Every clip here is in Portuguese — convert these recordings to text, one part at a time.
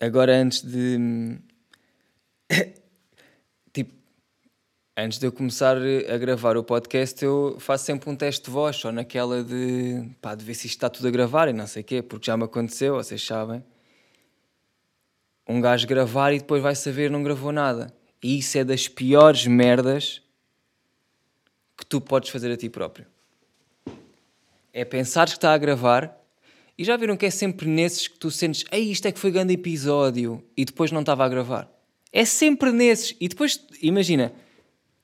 agora antes de. tipo, antes de eu começar a gravar o podcast, eu faço sempre um teste de voz, só naquela de. pá, de ver se isto está tudo a gravar e não sei o quê, porque já me aconteceu, vocês sabem. Um gajo gravar e depois vai saber não gravou nada. E isso é das piores merdas que tu podes fazer a ti próprio. É pensar que está a gravar e já viram que é sempre nesses que tu sentes, ei, isto é que foi grande episódio e depois não estava a gravar. É sempre nesses. E depois, imagina,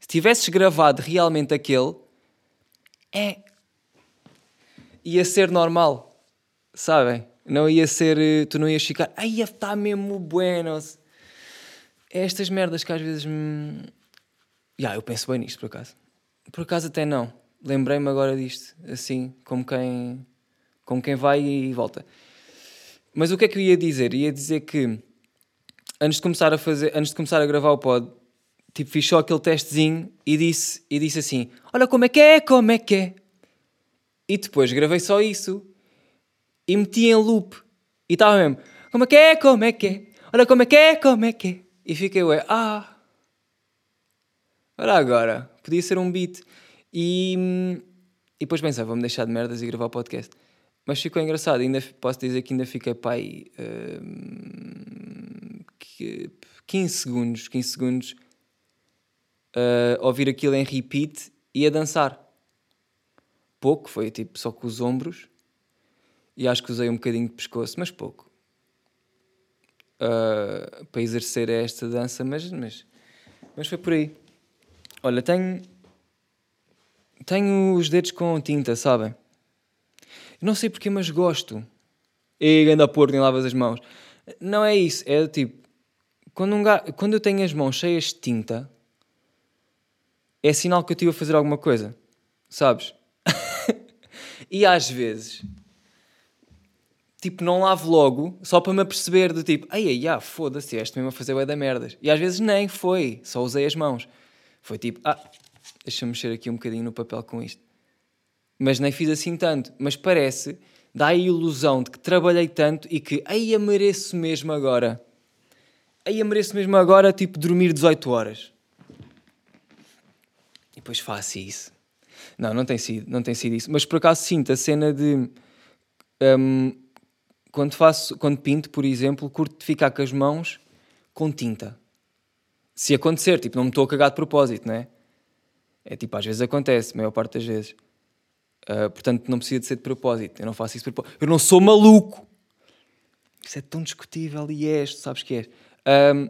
se tivesses gravado realmente aquele, é. ia ser normal. Sabem? Não ia ser. eh, Tu não ias ficar, ai, está mesmo buenos. É estas merdas que às vezes. Já, eu penso bem nisto por acaso. Por acaso até não. Lembrei-me agora disto, assim, como quem, como quem vai e volta. Mas o que é que eu ia dizer? Ia dizer que antes de começar a fazer, antes de começar a gravar o pod, tipo, fiz só aquele testezinho e disse, e disse assim: Olha como é que é, como é que é. E depois gravei só isso e meti em loop. E estava mesmo: Como é que é, como é que é. Olha como é que é, como é que é. E fiquei, ué, ah. Olha agora, podia ser um beat. E, e depois pensei, vou-me deixar de merdas e gravar o podcast. Mas ficou engraçado, ainda posso dizer que ainda fiquei pai que- 15 segundos, 15 segundos a ouvir aquilo em repeat e a dançar. Pouco, foi tipo só com os ombros e acho que usei um bocadinho de pescoço, mas pouco. Ah, para exercer esta dança, mas, mas, mas foi por aí. Olha, tenho, tenho os dedos com tinta, sabem? Não sei porquê, mas gosto. E anda porco, nem lavas as mãos. Não é isso, é do tipo, quando, um ga... quando eu tenho as mãos cheias de tinta, é sinal que eu estive a fazer alguma coisa, sabes? e às vezes, tipo, não lavo logo, só para me aperceber do tipo, ai ai, ai foda-se, este mesmo a fazer bué da merdas. E às vezes nem foi, só usei as mãos. Foi tipo, ah, deixa-me mexer aqui um bocadinho no papel com isto. Mas nem fiz assim tanto. Mas parece, dá a ilusão de que trabalhei tanto e que, ai, eu mereço mesmo agora. Ai, eu mereço mesmo agora, tipo, dormir 18 horas. E depois faço isso. Não, não tem sido, não tem sido isso. Mas por acaso sinto a cena de... hum, quando faço, quando pinto, por exemplo, curto ficar com as mãos com tinta. Se acontecer, tipo, não me estou a cagar de propósito, não é? É tipo, às vezes acontece, a maior parte das vezes. Uh, portanto, não precisa de ser de propósito. Eu não faço isso de propósito. Eu não sou maluco. Isso é tão discutível e és, tu sabes que és. Um,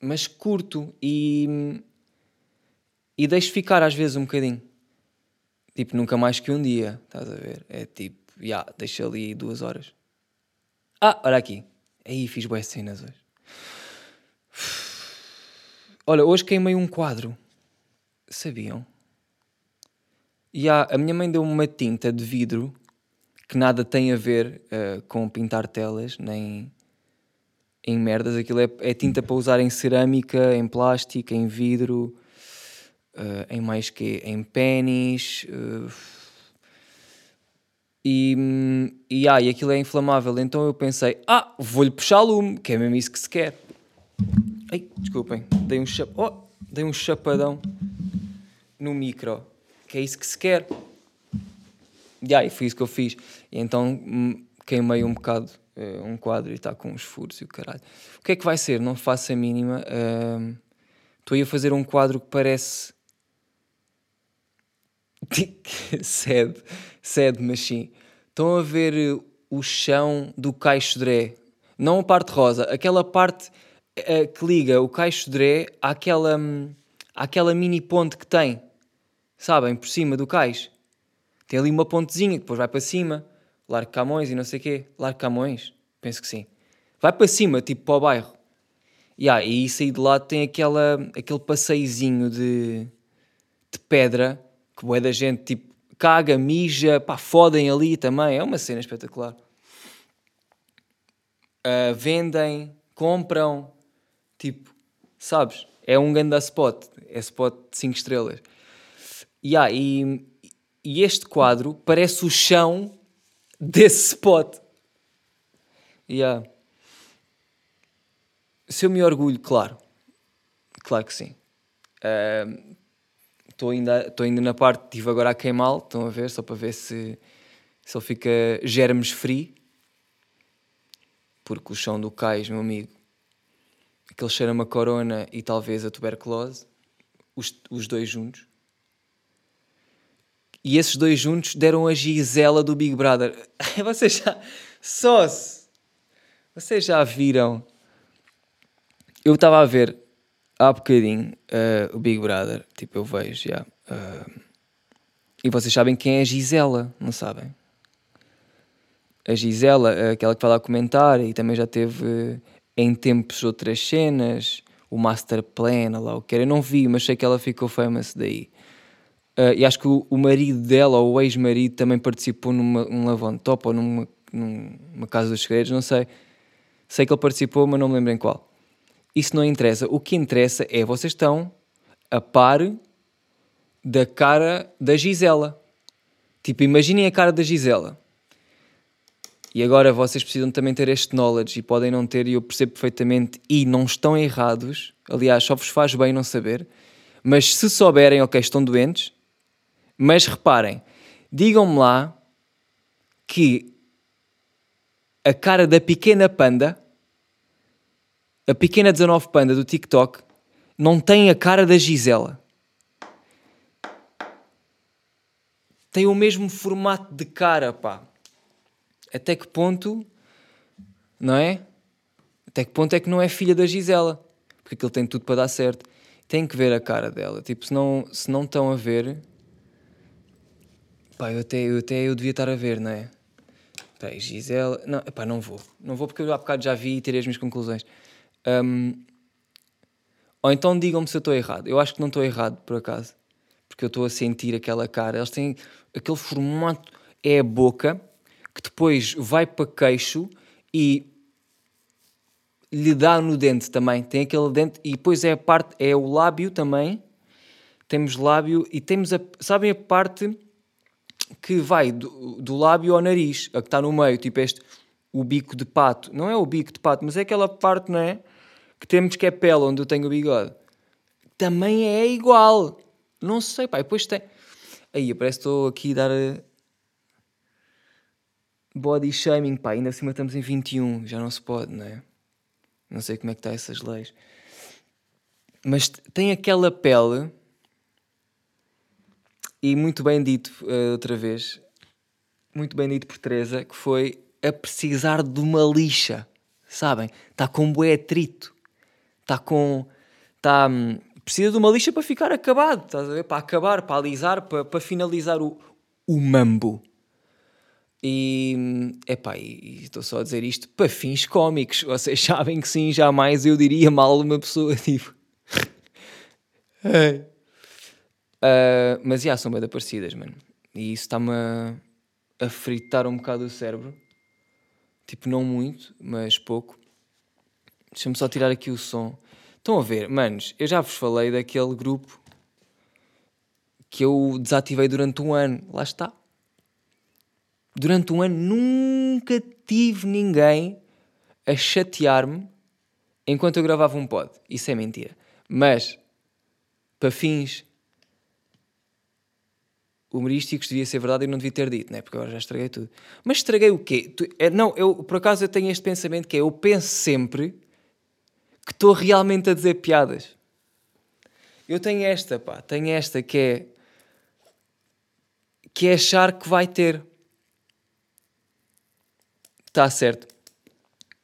mas curto e, e deixo ficar às vezes um bocadinho. Tipo, nunca mais que um dia, estás a ver? É tipo, já, yeah, deixa ali duas horas. Ah, olha aqui. Aí fiz boas cenas hoje. Olha, hoje queimei um quadro. Sabiam? Há, a minha mãe deu-me uma tinta de vidro que nada tem a ver uh, com pintar telas, nem em merdas. Aquilo é, é, tinta para usar em cerâmica, em plástico, em vidro, uh, em mais que Em pênis. Uh, e, e, ah, e aquilo é inflamável. Então eu pensei, ah, vou-lhe puxar lume, que é mesmo isso que se quer. Ai, desculpem, dei um, chap... oh, dei um chapadão no micro, que é isso que se quer. E aí, foi isso que eu fiz. E então queimei um bocado uh, um quadro e está com uns furos e o caralho. O que é que vai ser? Não faço a mínima. Estou uh, a fazer um quadro que parece. sede, sede, mas sim. Estão a ver o chão do caixo dré. Não a parte rosa, aquela parte uh, que liga o caixo dré àquela, um, àquela mini ponte que tem. Sabem? Por cima do cais. Tem ali uma pontezinha que depois vai para cima. Largo Camões e não sei o quê. Largo Camões? Penso que sim. Vai para cima, tipo para o bairro. Yeah, e isso aí de lado tem aquela, aquele passeiozinho de, de pedra que boé da gente tipo caga, mija, pá, fodem ali também. É uma cena espetacular. Uh, vendem, compram, tipo, sabes? É um ganda spot. É spot de 5 estrelas. Yeah, e, e este quadro parece o chão desse spot. Yeah. Se eu me orgulho, claro. Claro que sim. Estou uh, ainda, ainda na parte, estive agora a queimá-lo, estão a ver, só para ver se, se ele fica germes free. Porque o chão do cais, meu amigo, aquele cheira a corona e talvez a tuberculose, os, os dois juntos. E esses dois juntos deram a Gisela do Big Brother. Vocês já. Só se. Vocês já viram. Eu estava a ver há bocadinho uh, o Big Brother. Tipo, eu vejo já. Uh, e vocês sabem quem é a Gisela, não sabem? A Gisela, aquela que vai lá comentar e também já teve em tempos outras cenas. O Master Plan, lá o que era. Eu não vi, mas sei que ela ficou famous daí. Uh, e acho que o, o, marido dela, ou o ex-marido, também participou numa um Lavon Top ou numa, numa Casa dos Segredos, não sei. Sei que ele participou, mas não me lembro em qual. Isso não interessa. O que interessa é vocês estão a par da cara da Gisela. Tipo, imaginem a cara da Gisela. E agora vocês precisam também ter este knowledge e podem não ter, e eu percebo perfeitamente, e não estão errados. Aliás, só vos faz bem não saber. Mas se souberem, ok, estão doentes, mas reparem, digam-me lá que a cara da pequena panda, a pequena 19 panda do TikTok, não tem a cara da Gisela. Tem o mesmo formato de cara, pá. Até que ponto, não é? Até que ponto é que não é filha da Gisela? Porque aquilo tem tudo para dar certo. Tem que ver a cara dela. Tipo, se não, se não estão a ver, Pá, eu até, eu até eu devia estar a ver, não é? Gisela. Não, pá, não vou. Não vou porque eu há bocado já vi e tirei as minhas conclusões. Um, ou então digam-me se eu estou errado. Eu acho que não estou errado, por acaso. Porque eu estou a sentir aquela cara. Eles têm aquele formato. É a boca que depois vai para queixo e lhe dá no dente também. Tem aquele dente e depois é a parte. É o lábio também. Temos lábio e temos a. Sabem a parte que vai do, do lábio ao nariz, a que está no meio, tipo este, o bico de pato. Não é o bico de pato, mas é aquela parte, não é? Que temos que é pele, onde eu tenho o bigode. Também é igual. Não sei, pá. depois tem. Aí, parece que estou aqui a dar. Eh, body shaming, pá. Ainda acima estamos em 21. Já não se pode, não é? Não sei como é que está essas leis. Mas tem aquela pele e muito bem dito uh, outra vez, muito bem dito por Teresa, que foi a precisar de uma lixa, sabem? Está com bué atrito, está com. Está, hum, precisa de uma lixa para ficar acabado, estás a ver? Para acabar, para alisar, para, para finalizar o, o mambo. E, hum, epá, e estou só a dizer isto para fins cómicos. Vocês sabem que sim, jamais eu diria mal uma pessoa, tipo. Uh, mas já, são bem parecidas, mano. E isso está-me a, a fritar um bocado o cérebro. Tipo, não muito, mas pouco. Deixa-me só tirar aqui o som. Estão a ver, manos, eu já vos falei daquele grupo que eu desativei durante um ano. Lá está. Durante um ano nunca tive ninguém a chatear-me enquanto eu gravava um pod. Isso é mentira. Mas, para fins humorísticos devia ser verdade e não devia ter dito, né? porque agora já estraguei tudo. Mas estraguei o quê? Tu, é, não, eu por acaso eu tenho este pensamento que é, eu penso sempre que estou realmente a dizer piadas. Eu tenho esta, pá, tenho esta que é que é achar que vai ter. Está certo.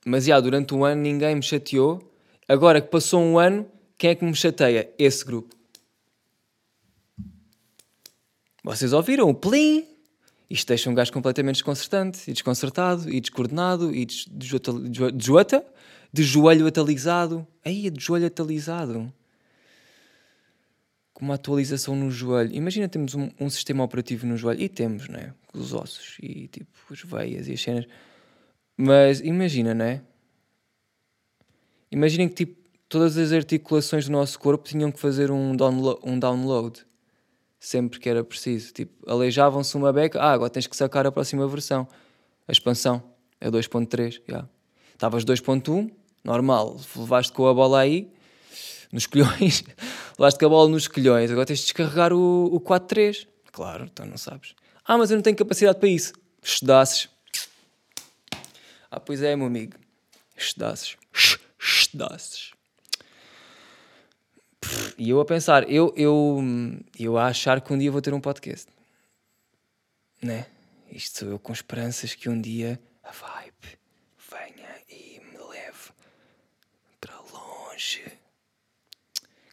Mas já, durante um ano ninguém me chateou. Agora que passou um ano, quem é que me chateia? Esse grupo. Vocês ouviram o plim? Isto deixa um gajo completamente desconcertante e desconcertado e descoordenado e de, de, joelho atalizado. Aí, de joelho atalizado. Com uma atualização no joelho. Imagina temos um, um, sistema operativo no joelho. E temos, né? Os ossos e tipo as veias e as cenas. Mas imagina, né? Imaginem que tipo todas as articulações do nosso corpo tinham que fazer um, download, um download sempre que era preciso. Tipo, aleijavam-se uma beca, ah, agora tens que sacar a próxima versão. A expansão é 2.3, yeah. Estavas 2.1, normal, levaste com a bola aí, nos colhões, levaste com a bola nos colhões, agora tens de descarregar o, o 4.3. Claro, então não sabes. Ah, mas eu não tenho capacidade para isso. Estudasses. Ah, pois é, meu amigo. Estudasses. Estudasses. E eu a pensar, eu, eu, eu a achar que um dia vou ter um podcast. Né? Isto sou eu com esperanças que um dia a vibe venha e me leve para longe.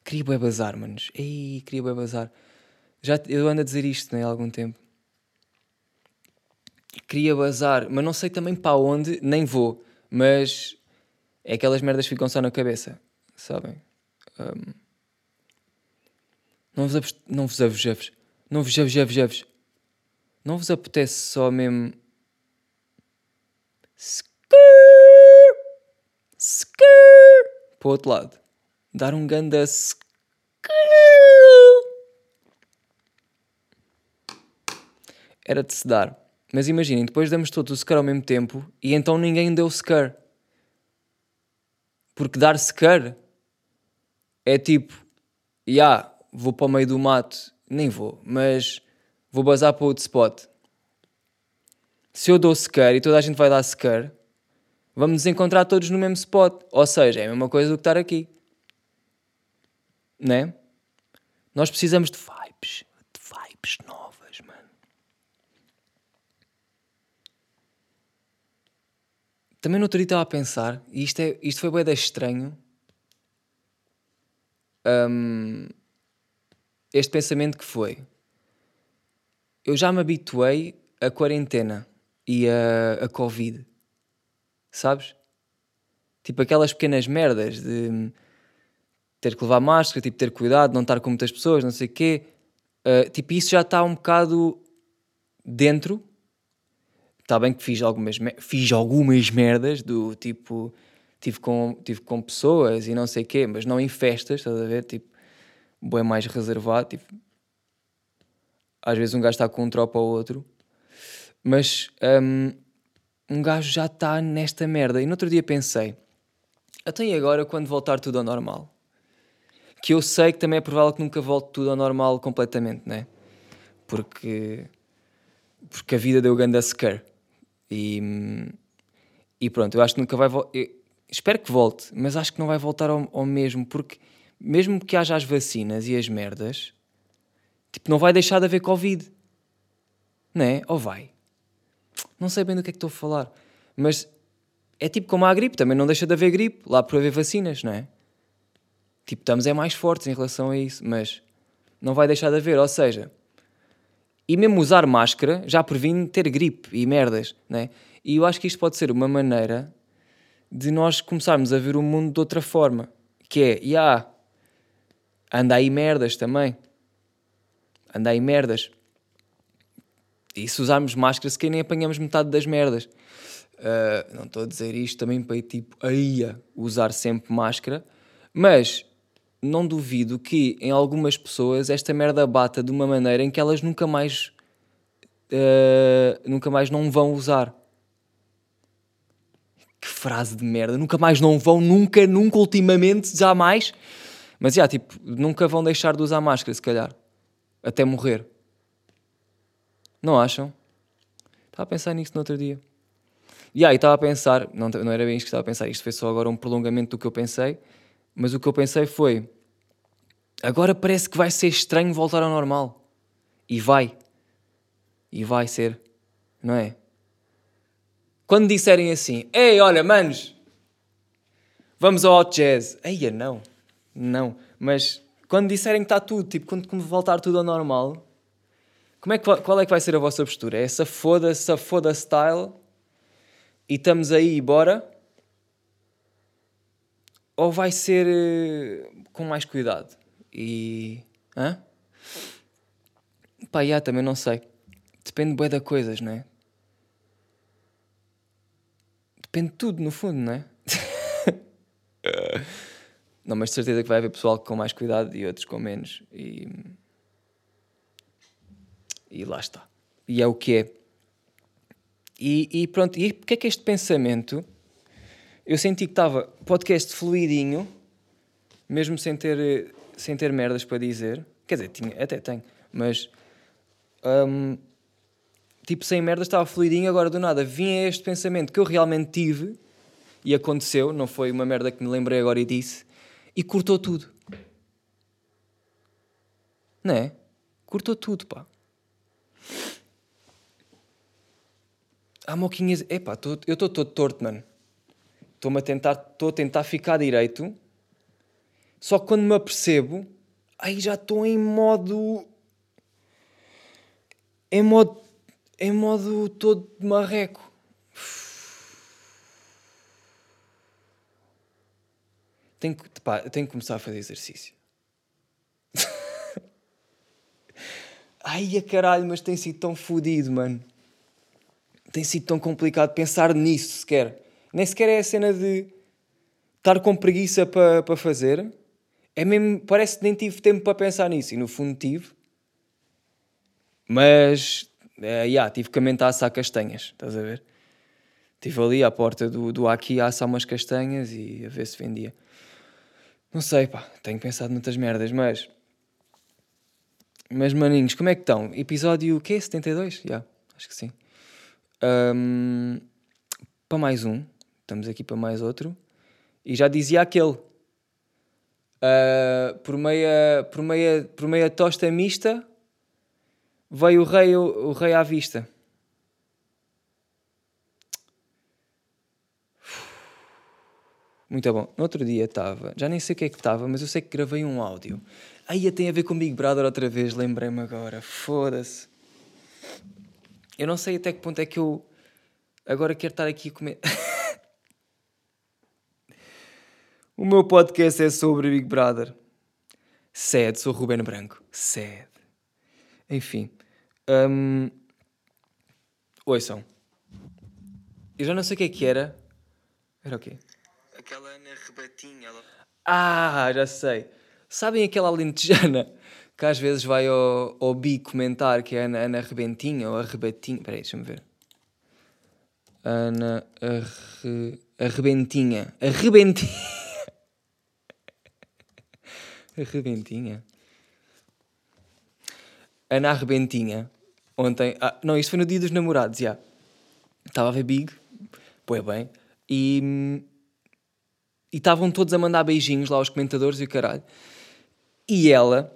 Queria bem bazar, manos. Ei, queria bem bazar. Já, eu ando a dizer isto né, há algum tempo. Queria bazar, mas não sei também para onde, nem vou. Mas é aquelas merdas que ficam só na cabeça, sabem? Um, não vos não vos avos, não vos avos, não vos apetece só mesmo skrrr, skrrr, para o outro lado, dar um ganda. Era de se dar. Mas imaginem, depois damos todos o secar ao mesmo tempo e então ninguém deu secar. Porque dar secar é tipo, já, yeah, vou para o meio do mato, nem vou, mas vou bazar para outro spot. Se eu dou secar e toda a gente vai dar secar, vamos nos encontrar todos no mesmo spot. Ou seja, é a mesma coisa do que estar aqui. Né? Nós precisamos de vibes, de vibes novas, mano. Também no outro dia estava a pensar, e isto, é, isto foi bem estranho. Um, este pensamento que foi: eu já me habituei à quarentena e a, a Covid, sabes? Tipo aquelas pequenas merdas de ter que levar máscara, tipo ter cuidado, não estar com muitas pessoas, não sei o quê. Uh, tipo, isso já está um bocado dentro. Está bem que fiz algumas, fiz algumas merdas do tipo, tive com, tive com pessoas e não sei o quê, mas não em festas, estás a ver? Tipo, bem mais reservado. Tipo, às vezes um gajo está com um tropa ou outro, mas um, um gajo já está nesta merda. E no outro dia pensei, até e agora quando voltar tudo ao normal? Que eu sei que também é provável que nunca volte tudo ao normal completamente, né? Porque, porque a vida deu grande a. E, e pronto, eu acho que nunca vai voltar. Espero que volte, mas acho que não vai voltar ao, ao mesmo, porque mesmo que haja as vacinas e as merdas, tipo, não vai deixar de haver Covid. Não é? Ou vai? Não sei bem do que é que estou a falar. Mas é tipo como a gripe, também não deixa de haver gripe, lá por haver vacinas, não é? Tipo, estamos é mais fortes em relação a isso, mas não vai deixar de haver. Ou seja, e mesmo usar máscara já previne ter gripe e merdas, não é? E eu acho que isto pode ser uma maneira de nós começarmos a ver o mundo de outra forma. Que é, e yeah, anda aí merdas também. Anda aí merdas. E se usarmos máscara, se nem apanhamos metade das merdas. Uh, não estou a dizer isto também para tipo aí usar sempre máscara, mas não duvido que em algumas pessoas esta merda bata de uma maneira em que elas nunca mais uh, nunca mais não vão usar. Que frase de merda, nunca mais não vão, nunca, nunca, ultimamente, jamais. Mas já, tipo, nunca vão deixar de usar máscara, se calhar. Até morrer. Não acham? Estava a pensar nisso no outro dia. E aí estava a pensar, não, não era bem isto que estava a pensar, isto foi só agora um prolongamento do que eu pensei, mas o que eu pensei foi: agora parece que vai ser estranho voltar ao normal. E vai. E vai ser. Não é? Quando disserem assim: Ei, olha, manos, vamos ao hot jazz. Eia, não. Não. Mas quando disserem que está tudo, tipo, quando voltar tudo ao normal, como é que, qual é que vai ser a vossa postura? É essa foda, essa foda style e estamos aí e bora? Ou vai ser uh, com mais cuidado? E. Hã? Pá, já, também não sei. Depende bem de coisas, não é? Depende de tudo, no fundo, não é? Não, mas de certeza que vai haver pessoal com mais cuidado e outros com menos. E, e lá está. E é o que é. E, e pronto, e porque é que este pensamento. eu senti que estava podcast fluidinho, mesmo sem ter, sem ter merdas para dizer. Quer dizer, tinha, até tenho, mas hum, tipo sem merdas estava fluidinho. Agora do nada vinha este pensamento que eu realmente tive e aconteceu, não foi uma merda que me lembrei agora e disse, e cortou tudo. Não é? Cortou tudo, pá. Há moquinhas. Epá, tô, eu estou todo torto, mano. Estou-me a tentar, estou a tentar ficar direito. Só que quando me apercebo, aí já estou em modo. Em modo. Em modo todo marreco. Tenho que, pá, tenho que começar a fazer exercício. Ai, a caralho, mas tem sido tão fodido, mano. Tem sido tão complicado pensar nisso sequer. Nem sequer é a cena de estar com preguiça para pa fazer. É mesmo, parece que nem tive tempo para pensar nisso. E no fundo tive. Mas, é, yeah, tive que aumentar a assar castanhas, estás a ver? Estive ali à porta do, do Aqui a assar umas castanhas e a ver se vendia. Não sei, pá, tenho pensado noutras merdas, mas. Mas, maninhos, como é que estão? Episódio o quê? 72? Já, yeah, acho que sim. Um, para mais um, estamos aqui para mais outro. E já dizia aquele. Uh, por, meia, por, meia, por meia tosta mista veio o rei, o, o rei à vista. Muito bom. No outro dia estava, já nem sei o que é que estava, mas eu sei que gravei um áudio. Aí tem a ver com Big Brother outra vez, lembrei-me agora. Foda-se. Eu não sei até que ponto é que eu agora quero estar aqui a comer. o meu podcast é sobre Big Brother. Sede, sou Ruben Branco. Sede. Enfim. Um... Ouçam. Eu já não sei o que é que era. Era o quê? Aquela Ana Rebatinha. Ela... Ah, já sei. Sabem aquela alentejana que às vezes vai ao, ao Bi comentar que é Ana, Ana Rebentinha ou Arrebatinha. Espera aí, deixa-me ver. Ana Arre... Arrebentinha. Arrebentinha. Arrebentinha. Ana Arrebentinha. Ontem. Ah, não, isto foi no dia dos namorados, já. Estava a ver Big. Pois bem. E e estavam todos a mandar beijinhos lá aos comentadores e o caralho. E ela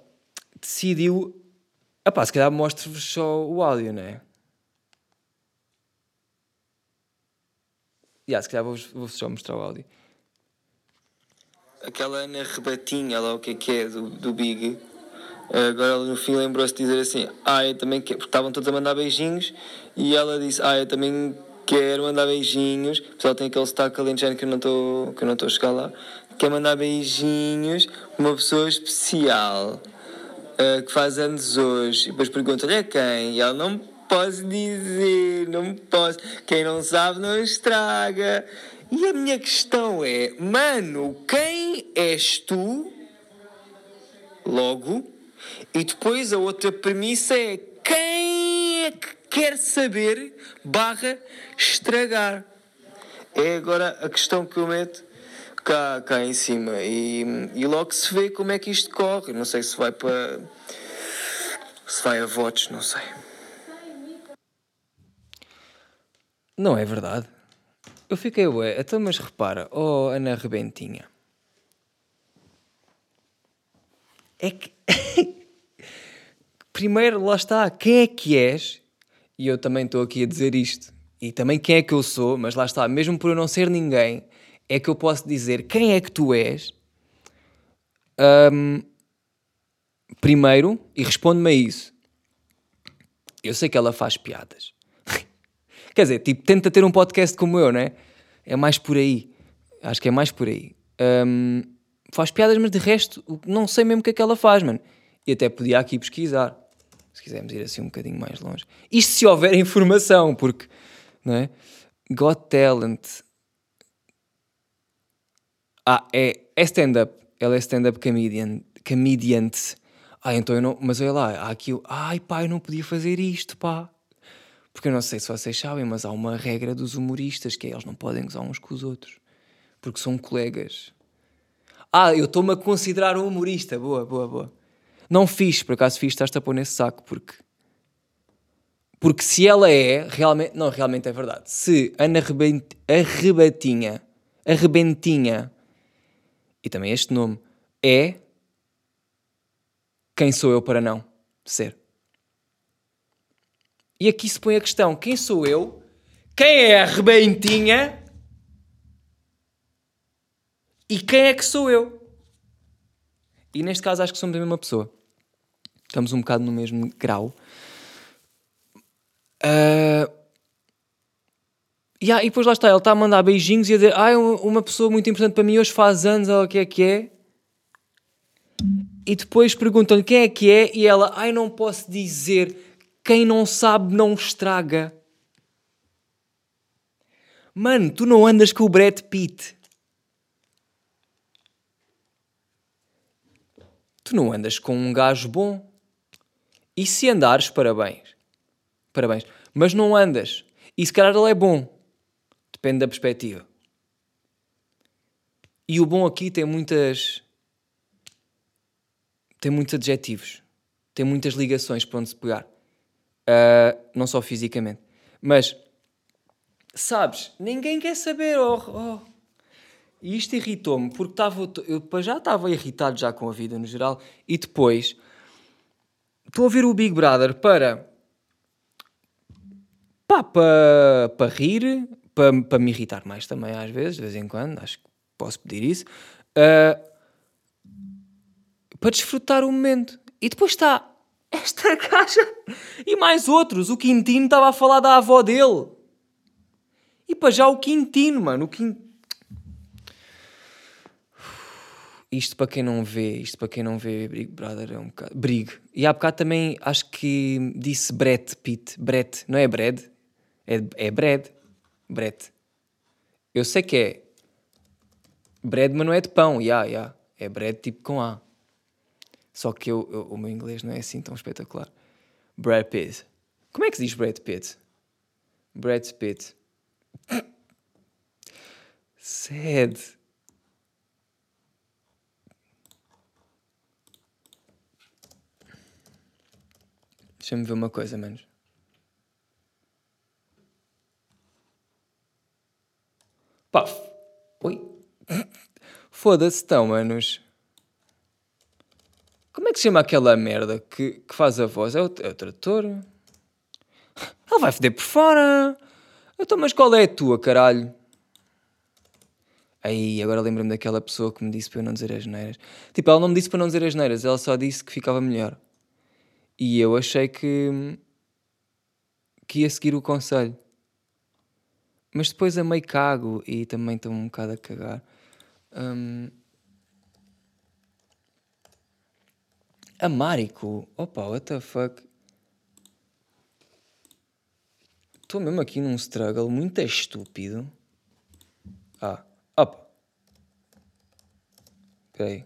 decidiu. Epá, se calhar mostro-vos só o áudio, não é? Yeah, se calhar vou-vos vou só mostrar o áudio. Aquela Ana Rebatinha, lá o que é que é, do, do Big, agora no fim lembrou-se de dizer assim: Ah, eu também quero. Porque estavam todos a mandar beijinhos e ela disse: Ah, eu também quero mandar beijinhos. O pessoal tem aquele sotaque alentejano que eu não estou a chegar lá. Quer mandar beijinhos uma pessoa especial uh, que faz anos hoje. E depois pergunta-lhe a quem? E ela não posso dizer, não posso. Quem não sabe não estraga. E a minha questão é, mano, quem és tu? Logo. E depois a outra premissa é quem que quer saber barra estragar. É agora a questão que eu meto cá, cá em cima e, e logo se vê como é que isto corre. Não sei se vai para. se vai a votos, não sei. Não é verdade. Eu fiquei, ué, então, mas repara, oh Ana Rebentinha. É que. Primeiro, lá está, quem é que és e eu também estou aqui a dizer isto, e também quem é que eu sou, mas lá está, mesmo por eu não ser ninguém, é que eu posso dizer quem é que tu és, um, primeiro, e responde-me a isso. Eu sei que ela faz piadas. Quer dizer, tipo, tenta ter um podcast como eu, né? É mais por aí. Acho que é mais por aí. Um, faz piadas, mas de resto, não sei mesmo o que é que ela faz, mano. E até podia aqui pesquisar se quisermos ir assim um bocadinho mais longe. Isto se houver informação, porque, não é? Got Talent. Ah, é, é stand-up. Ela é stand-up comedian. Comedian. Ah, então eu não. Mas olha lá, há aqui. Ai pá, eu não podia fazer isto, pá. Porque eu não sei se vocês sabem, mas há uma regra dos humoristas que é eles não podem gozar uns com os outros. Porque são colegas. Ah, eu estou-me a considerar um humorista. Boa, boa, boa. Não fiz, por acaso fiz, estás-te a pôr nesse saco, porque. Porque se ela é, realmente. Não, realmente é verdade. Se Ana Rebent, Arrebatinha, Arrebentinha, e também este nome, é. Quem sou eu para não ser? E aqui se põe a questão: quem sou eu? Quem é a Rebentinha? E quem é que sou eu? E neste caso acho que somos a mesma pessoa. Estamos um bocado no mesmo grau. Uh... Yeah, e depois lá está, ele está a mandar beijinhos e a dizer: Ah, uma pessoa muito importante para mim hoje faz anos, ou o que é que é. E depois perguntam-lhe quem é que é, e ela: Ai, não posso dizer. Quem não sabe não estraga. Mano, tu não andas com o Brad Pitt. Tu não andas com um gajo bom. E se andares, parabéns. Parabéns. Mas não andas. E se calhar ele é bom. Depende da perspectiva. E o bom aqui tem muitas. tem muitos adjetivos. Tem muitas ligações para onde se pegar. Uh, não só fisicamente. Mas, sabes, ninguém quer saber. Oh, oh. E isto irritou-me, porque eu já estava irritado já com a vida no geral. E depois, estou a ver o Big Brother para. pá, para, para rir, para, para me irritar mais também às vezes, de vez em quando, acho que posso pedir isso. Uh, para desfrutar o momento. E depois está esta caixa e mais outros. O Quintino estava a falar da avó dele. E para já o Quintino, mano. O Quintino. Isto para quem não vê, isto para quem não vê Big Brother é um bocado. Brig. E há bocado também acho que disse Brett Pitt. Brett, não é Brad? É, é Brad. Brett. Eu sei que é bread, mas não é de pão. Yeah, yeah. É bread tipo com A. Só que eu, eu, o meu inglês não é assim tão espetacular. Brad Pitt. Como é que se diz Brad Pitt? Brad Pitt. Sad. Deixa-me ver uma coisa, menos. Pá. Oi. Foda-se, então, manos. Como é que se chama aquela merda que, que faz a voz? É o, é o trator? Ele vai foder por fora. Então, mas qual é a tua, caralho? Aí, agora lembro-me daquela pessoa que me disse para eu não dizer as neiras. Tipo, ela não me disse para não dizer as neiras, ela só disse que ficava melhor. E eu achei que. que ia seguir o conselho. Mas depois a meio cago e também estou um bocado a cagar. Um, A Mariko. Opa, what the fuck? Estou mesmo aqui num struggle muito estúpido. Ah, opa. Espera aí.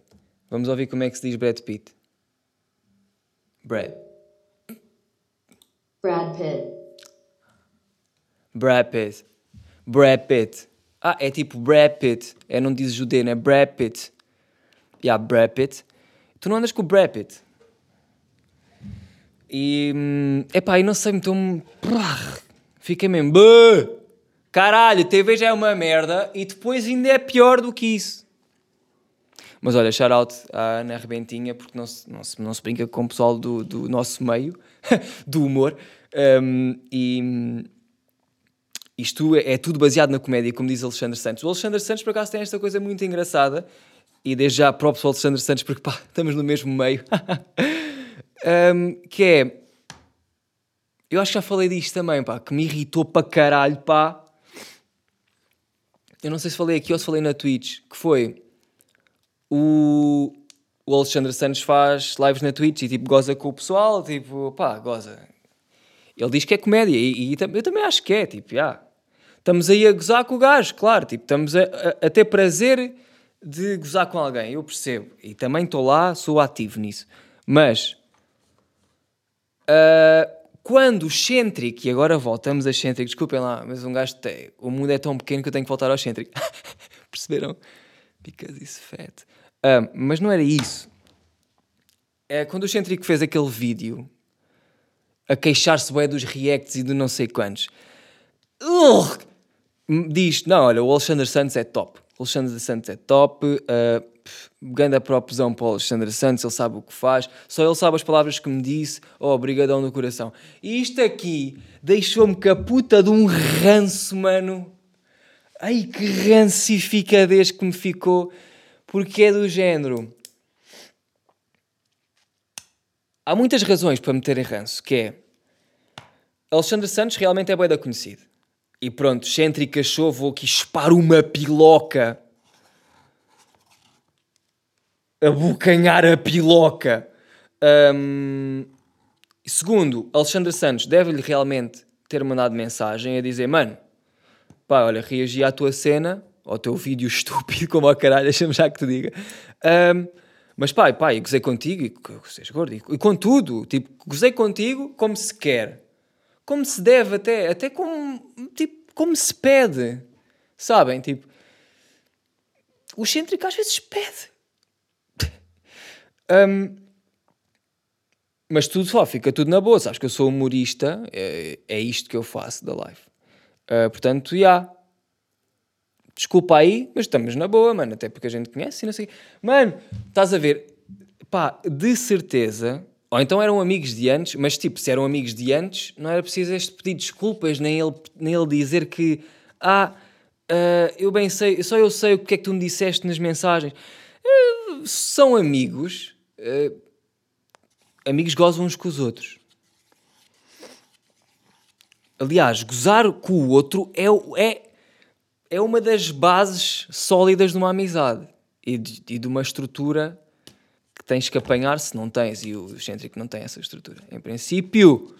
Vamos ouvir como é que se diz Brad Pitt. Brad. Brad Pitt. Brad Pitt. Brad Pitt. Ah, é tipo Brad Pitt. É, não diz judeu, é Brad Pitt. Yeah, Brad Pitt. Tu não andas com o Brad Pitt. E. Hum, epá, e não sei, então. Fiquei mesmo. Caralho, TV já é uma merda e depois ainda é pior do que isso. Mas olha, shout out à Ana Rebentinha, porque não se, não se, não se brinca com o pessoal do, do nosso meio, do humor. Um, e isto é, é, tudo baseado na comédia, como diz Alexandre Santos. O Alexandre Santos, por acaso, tem esta coisa muito engraçada e desde já próprio ao Alexandre Santos, porque pá, estamos no mesmo meio, um, que é, eu acho que já falei disto também, pá, que me irritou para caralho, pá, eu não sei se falei aqui ou se falei na Twitch, que foi, o, o Alexandre Santos faz lives na Twitch e tipo goza com o pessoal, tipo, pá, goza. Ele diz que é comédia e, e eu também acho que é, tipo, já. Estamos aí a gozar com o gajo, claro, tipo, estamos a, a, a ter prazer de gozar com alguém, eu percebo. E também estou lá, sou ativo nisso. Mas uh, quando o excêntrico, e agora voltamos a excêntrico, desculpem lá, mas um gajo tem, o mundo é tão pequeno que eu tenho que voltar ao excêntrico. Perceberam? Because it's fat. Ah, mas não era isso. É quando o Centric fez aquele vídeo a queixar-se bem dos reacts e do não sei quantos. Ugh! Diz, não, olha, o Alexandre Santos é top. O Alexandre Santos é top. Uh, Ganda propusão para o Alexandre Santos, ele sabe o que faz, só ele sabe as palavras que me disse, oh, obrigadão no coração. E isto aqui deixou-me com a puta de um ranço, mano. Ai, que rancificadez que me ficou, porque é do género. Há muitas razões para meter ranço, que é Alexandre Santos realmente é bem da conhecido. E pronto, Cêntrica achou, vou aqui espar uma piloca. Abocanhar a piloca. Um, segundo, Alexandre Santos deve-lhe realmente ter mandado mensagem a dizer: Mano, pá, olha, reagi à tua cena, ao teu vídeo estúpido, como ao caralho, deixa-me já que te diga. Um, mas pai, pai, gozei contigo e gozei gordo e, e com tudo, tipo, gozei contigo como se quer, como se deve até, até como, tipo, como se pede, sabem? Tipo, o excêntrico às vezes pede. um, mas tudo só, fica tudo na boa, sabes que eu sou humorista, é, é isto que eu faço da live. Uh, portanto, já. Yeah, desculpa aí, mas estamos na boa, mano, até porque a gente conhece e não sei. Mano, estás a ver? Pá, de certeza. Ou então eram amigos de antes, mas tipo, se eram amigos de antes, não era preciso este pedir desculpas, nem ele, nem ele dizer que, ah, uh, eu bem sei, só eu sei o que é que tu me disseste nas mensagens. Uh, são amigos, uh, amigos gozam uns com os outros. Aliás, gozar com o outro é, é é uma das bases sólidas de uma amizade e de, e de uma estrutura que tens que apanhar se não tens. E o excêntrico não tem essa estrutura. Em princípio,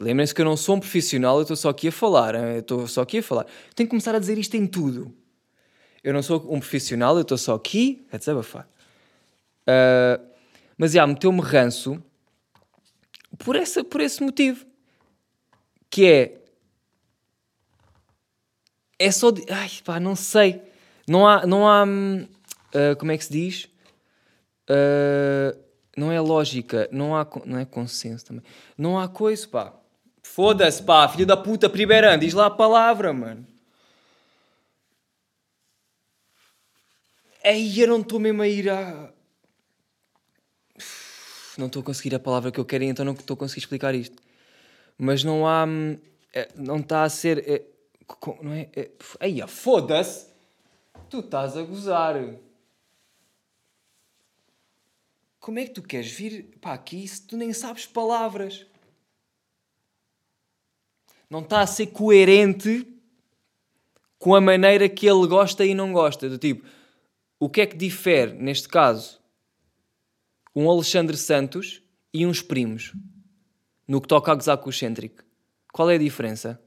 lembrem-se que eu não sou um profissional, eu estou só aqui a falar. Eu estou só aqui a falar. tenho que começar a dizer isto em tudo. Eu não sou um profissional, eu estou só aqui a desabafar. Uh, mas, já, meteu-me ranço por, essa, por esse motivo. Que é, é só. De... Ai, pá, não sei. Não há. Não há uh, como é que se diz? Uh, não é lógica. Não há. Não é consenso também. Não há coisa, pá. Foda-se, pá, filho da puta, primeirão, diz lá a palavra, mano. Ei, eu não estou mesmo a ir a. Não estou a conseguir a palavra que eu quero, então não estou a conseguir explicar isto. Mas não há. Hum, é, não está a ser. É, não é? é aí, foda-se! Tu estás a gozar. Como é que tu queres vir para aqui se tu nem sabes palavras? Não está a ser coerente com a maneira que ele gosta e não gosta. Do tipo, o que é que difere, neste caso, um Alexandre Santos e uns primos no que toca a gozar com o? Qual é a diferença?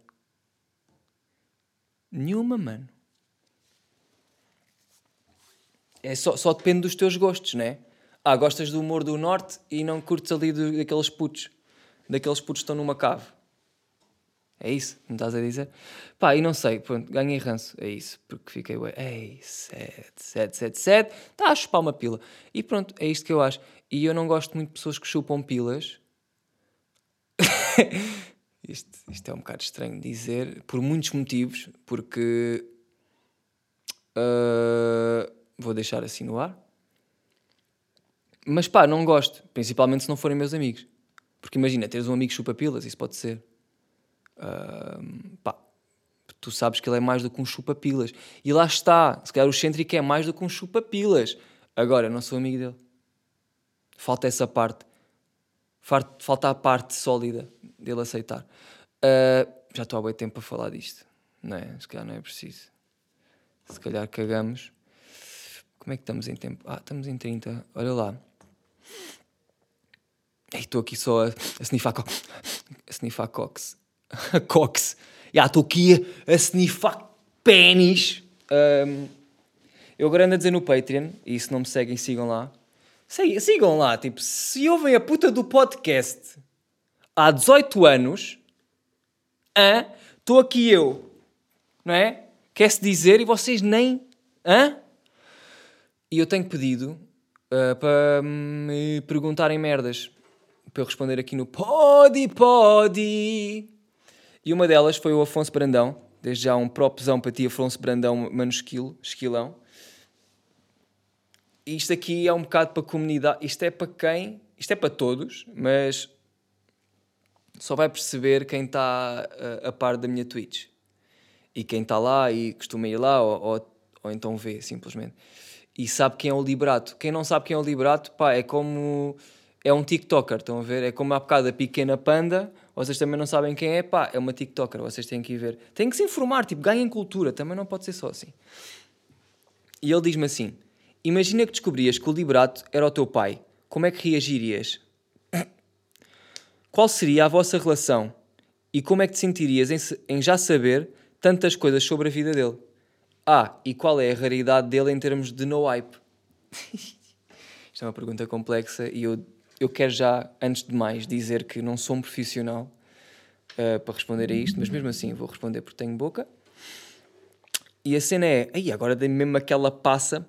Nenhuma, mano. É só, só depende dos teus gostos, né? Ah, gostas do humor do norte e não curtes ali do, daqueles putos. Daqueles putos que estão numa cave. É isso me estás a dizer? Pá, e não sei, pronto, ganhei ranço. É isso, porque fiquei, ué, ei, sete, sete, sete, sete, está a chupar uma pila. E pronto, é isto que eu acho. E eu não gosto muito de pessoas que chupam pilas. Isto, isto é um bocado estranho dizer, por muitos motivos, porque uh, vou deixar assim no ar. Mas pá, não gosto, principalmente se não forem meus amigos. Porque imagina, teres um amigo chupa-pilas, isso pode ser. Uh, pá, tu sabes que ele é mais do que um chupa-pilas. E lá está, se calhar o excêntrico é mais do que um chupa-pilas. Agora, não sou amigo dele. Falta essa parte. Falta a parte sólida dele aceitar. Uh, já estou há bem tempo a falar disto, não é? Se calhar não é preciso. Se calhar cagamos. Como é que estamos em tempo? Ah, estamos em 30. Olha lá. Estou aqui só a, a snifar co a snifar cox. cox. Já estou aqui a, a snifar pênis. Um, eu agora ando a dizer no Patreon, e se não me seguem, sigam lá. Sigam lá, tipo, se ouvem a puta do podcast há 18 anos, estou aqui eu, não é? Quer-se dizer, e vocês nem Hã? E eu tenho pedido uh, para me perguntarem merdas. Para eu responder aqui no Pode, pode. E uma delas foi o Afonso Brandão. Desde já um propzão para ti, Afonso Brandão, mano esquilo, esquilão. Isto aqui é um bocado para a comunidade. Isto é para quem? Isto é para todos, mas só vai perceber quem está a, a par da minha Twitch. E quem está lá e costuma ir lá, ou, ou, ou, então vê, simplesmente. E sabe quem é o Liberato. Quem não sabe quem é o Liberato, pá, é como. É um TikToker, estão a ver? É como há bocado a pequena panda. Vocês também não sabem quem é, pá, é uma TikToker. Vocês têm que ir ver. Têm que se informar, tipo, ganhem cultura. Também não pode ser só assim. E ele diz-me assim: Imagina que descobrias que o Liberato era o teu pai. Como é que reagirias? Qual seria a vossa relação? E como é que te sentirias em, em já saber tantas coisas sobre a vida dele? Ah, e qual é a raridade dele em termos de no hype? Isto é uma pergunta complexa e eu, eu quero já, antes de mais, dizer que não sou um profissional uh, para responder a isto, mas mesmo assim vou responder porque tenho boca. E a cena é, aí agora dei mesmo aquela passa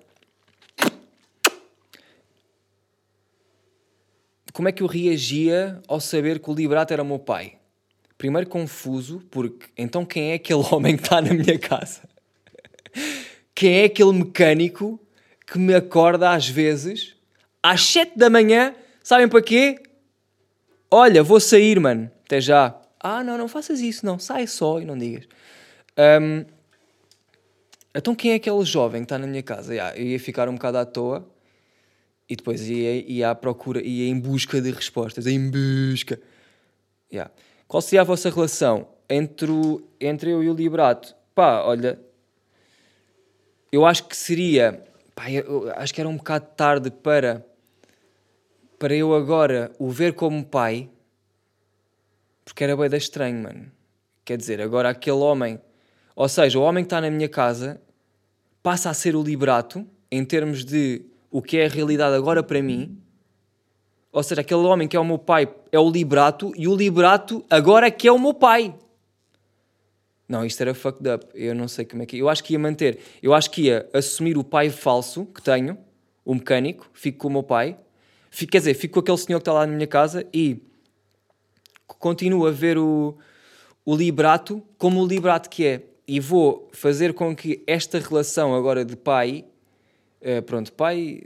como é que eu reagia ao saber que o Liberato era o meu pai? Primeiro confuso, porque então quem é aquele homem que está na minha casa? Quem é aquele mecânico que me acorda às vezes às 7 da manhã? Sabem para quê? Olha, vou sair, mano. Até já. Ah, não, não faças isso, não. Sai só e não digas. Um, então quem é aquele jovem que está na minha casa? Yeah, eu ia ficar um bocado à toa e depois ia, ia à procura, ia em busca de respostas, em busca. Yeah. Qual seria a vossa relação entre, o, entre eu e o Liberato? Pá, olha, eu acho que seria, pá, acho que era um bocado tarde para, para eu agora o ver como pai, porque era bem da estranho, mano. Quer dizer, agora aquele homem, ou seja, o homem que está na minha casa passa a ser o Liberato em termos de o que é a realidade agora para mim. Ou seja, aquele homem que é o meu pai é o Liberato e o Liberato agora é que é o meu pai. Não, isto era fucked up. Eu não sei como é que. Eu acho que ia manter. Eu acho que ia assumir o pai falso que tenho, o mecânico, fico com o meu pai. Fico, quer dizer, fico com aquele senhor que está lá na minha casa e continuo a ver o, o Liberato como o Liberato que é. E vou fazer com que esta relação agora de pai Uh, pronto, pai,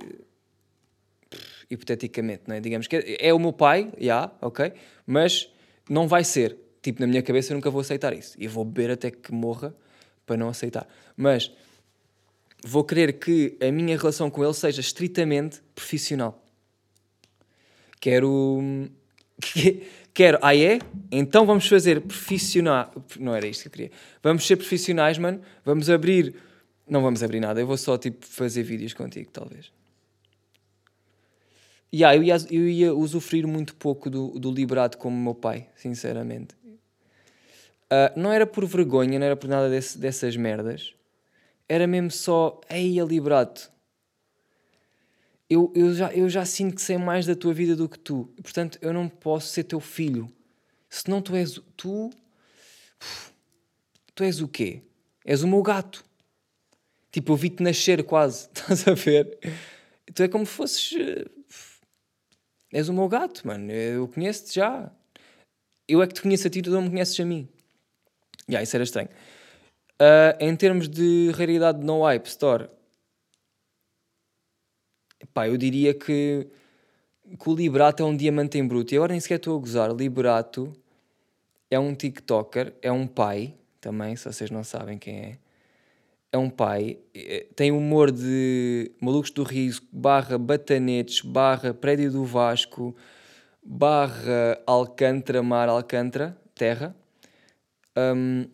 hipoteticamente, não é? digamos que é, é o meu pai, já, yeah, ok, mas não vai ser. Tipo, na minha cabeça eu nunca vou aceitar isso. E vou beber até que morra para não aceitar. Mas vou querer que a minha relação com ele seja estritamente profissional. Quero. Quero. Ah, é? Então vamos fazer profissional. Não era isto que eu queria. Vamos ser profissionais, mano. Vamos abrir não vamos abrir nada, eu vou só tipo fazer vídeos contigo, talvez. Yeah, eu, ia, eu ia usufruir muito pouco do, do Liberato como meu pai, sinceramente. Uh, não era por vergonha, não era por nada desse, dessas merdas. Era mesmo só, ei, Liberato, eu, eu, já, eu já sinto que sei mais da tua vida do que tu. Portanto, eu não posso ser teu filho. Senão tu és. Tu. Tu és o quê? És o meu gato. Tipo, eu vi-te nascer quase, estás a ver? Tu é como se fosses. Eh, és o meu gato, mano. Eu conheço-te já. Eu é que te conheço a ti, tu não me conheces a mim. Já, yeah, isso era estranho. Uh, em termos de raridade no hype store, pá, eu diria que, que o Liberato é um diamante em bruto. E agora nem sequer estou a gozar. Liberato é um TikToker, é um pai também, se vocês não sabem quem é é um pai, eh, tem humor de Malucos do Riso, barra Batanetes, barra Prédio do Vasco, barra Alcântara, Mar Alcântara, Terra. Um,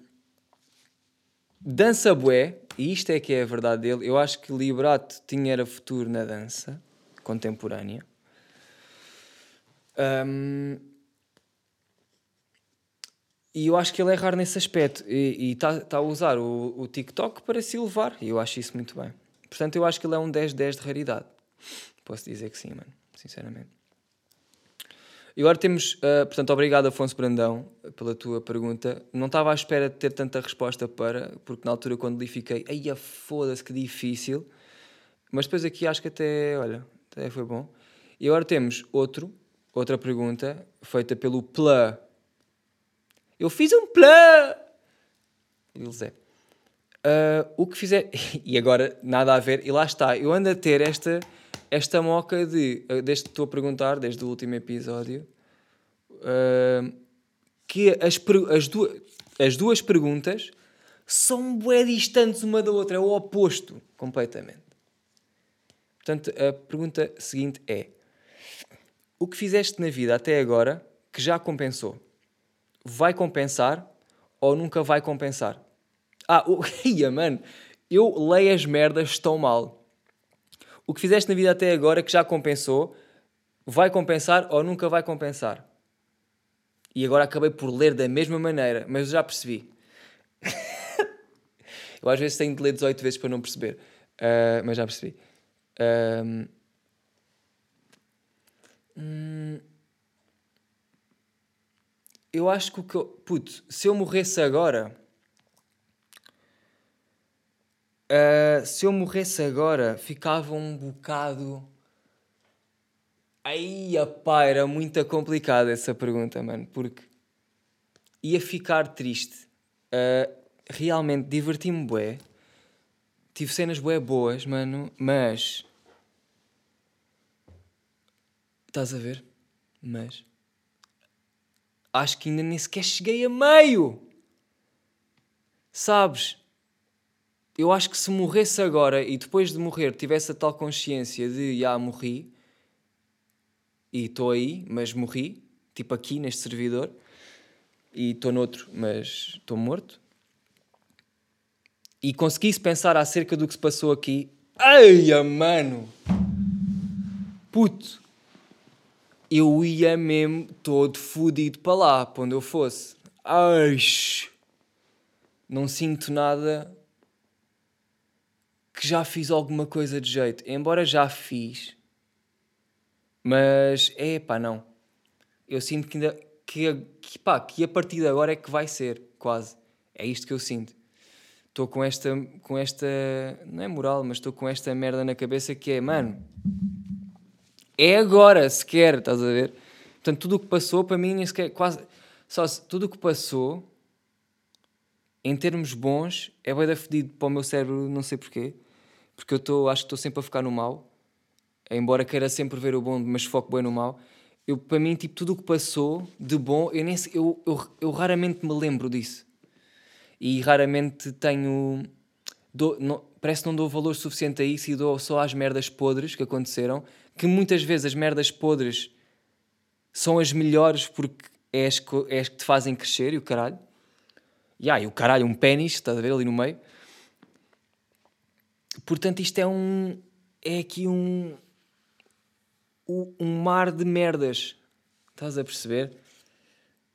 dança bué, e isto é que é a verdade dele. Eu acho que Liberato tinha era futuro na dança contemporânea. Um, e eu acho que ele é raro nesse aspecto. E está tá a usar o, o TikTok para se elevar. E eu acho isso muito bem. Portanto, eu acho que ele é um 10-10 de raridade. Posso dizer que sim, mano. Sinceramente. E agora temos, uh, portanto, obrigado Afonso Brandão pela tua pergunta. Não estava à espera de ter tanta resposta para, porque na altura quando li fiquei, ai foda-se que difícil. Mas depois aqui acho que até, olha, até foi bom. E agora temos outro, outra pergunta, feita pelo Plá. Eu fiz um Plá! Lil Zé. Uh, o que fizer. e agora nada a ver, e lá está, eu ando a ter esta, esta moca de. Uh, desde que estou a perguntar, desde o último episódio, uh, que as, as, duas, as duas perguntas são bem distantes uma da outra, é o oposto, completamente. Portanto, a pergunta seguinte é: O que fizeste na vida até agora que já compensou? Vai compensar ou nunca vai compensar? Ah, o... ia, mano, eu leio as merdas tão mal. O que fizeste na vida até agora que já compensou, vai compensar ou nunca vai compensar? E agora acabei por ler da mesma maneira, mas já percebi. eu às vezes tenho de ler 18 vezes para não perceber, uh, mas já percebi. Um, hum, eu acho que o que eu. Puto, se eu morresse agora Uh, se eu morresse agora, ficava um bocado. Aí, pá, era muito complicada essa pergunta, mano, porque ia ficar triste. Uh, realmente diverti-me bué. Tive cenas bué boas, mano, mas. Estás a ver? Mas. Acho que ainda nem sequer cheguei a meio! Sabes? eu acho que se morresse agora e depois de morrer tivesse a tal consciência de já morri e estou aí, mas morri, tipo aqui neste servidor, e estou noutro, mas estou morto, e conseguisse pensar acerca do que se passou aqui, eia mano, puto, eu ia mesmo todo fodido para lá, para onde eu fosse. Ai, não sinto nada que já fiz alguma coisa de jeito. Embora já fiz, mas é pá, não. Eu sinto que ainda que, que, pá, que a partir de agora é que vai ser, quase. É isto que eu sinto. Estou com esta, com esta, não é moral, mas estou com esta merda na cabeça que é, mano, é agora, sequer, estás a ver? Portanto, tudo o que passou para mim, nem sequer, quase, só tudo o que passou, em termos bons, é bem da fedido para o meu cérebro, não sei porquê porque eu tô, acho que estou sempre a ficar no mal, embora queira sempre ver o bom, mas foco bem no mal. Eu, para mim, tipo, tudo o que passou de bom, eu, nem, eu, eu, eu raramente me lembro disso. E raramente tenho. Dou, não, parece que não dou valor suficiente a isso e dou só às merdas podres que aconteceram, que muitas vezes as merdas podres são as melhores porque é as, é as que te fazem crescer e o caralho. E aí, o caralho, um pênis, estás a ver ali no meio. Portanto, isto é um. É aqui um. Um mar de merdas. Estás a perceber?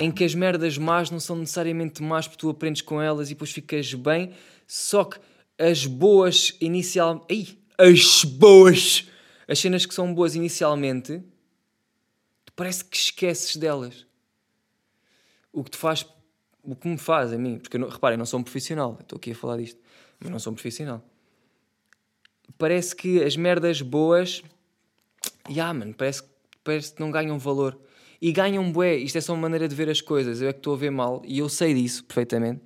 Em que as merdas más não são necessariamente más porque tu aprendes com elas e depois ficas bem, só que as boas inicial. Ai, as boas! As cenas que são boas inicialmente, parece que esqueces delas. O que te faz. O que me faz a mim, porque reparem, não sou um profissional, estou aqui a falar disto, mas não sou um profissional parece que as merdas boas, yeah, mano, parece, parece que não ganham valor. E ganham bué, isto é só uma maneira de ver as coisas, eu é que estou a ver mal e eu sei disso perfeitamente.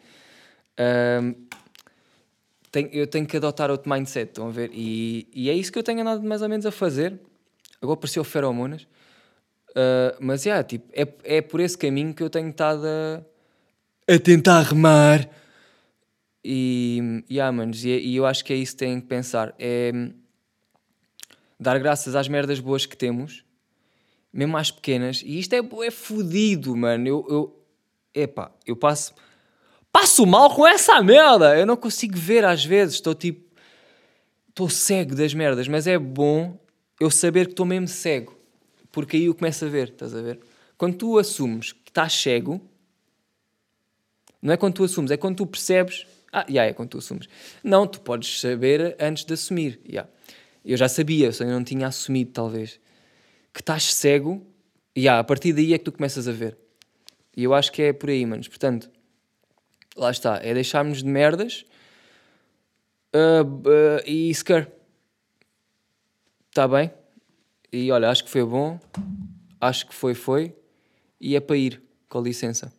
Um, tenho, eu tenho que adotar outro mindset, estão a ver? E, e é isso que eu tenho andado mais ou menos a fazer. Agora apareceu feromonas. Uh, mas yeah, tipo, é, é por esse caminho que eu tenho estado a, a tentar remar e, yeah, manos, e, e eu acho que é isso que têm que pensar. É dar graças às merdas boas que temos, mesmo às pequenas. E isto é, é fodido, mano. Eu, eu, epá, eu passo, passo mal com essa merda. Eu não consigo ver às vezes. Estou tipo, estou cego das merdas. Mas é bom eu saber que estou mesmo cego. Porque aí eu começo a ver, estás a ver? Quando tu assumes que estás cego, não é quando tu assumes, é quando tu percebes ah, yeah, é quando tu assumes. Não, tu podes saber antes de assumir. Yeah. Eu já sabia, só não tinha assumido, talvez. Que estás cego E yeah, a partir daí é que tu começas a ver. E eu acho que é por aí, manos. Portanto, lá está. É deixarmos de merdas uh, uh, e scare. Está bem? E olha, acho que foi bom. Acho que foi, foi. E é para ir. Com licença.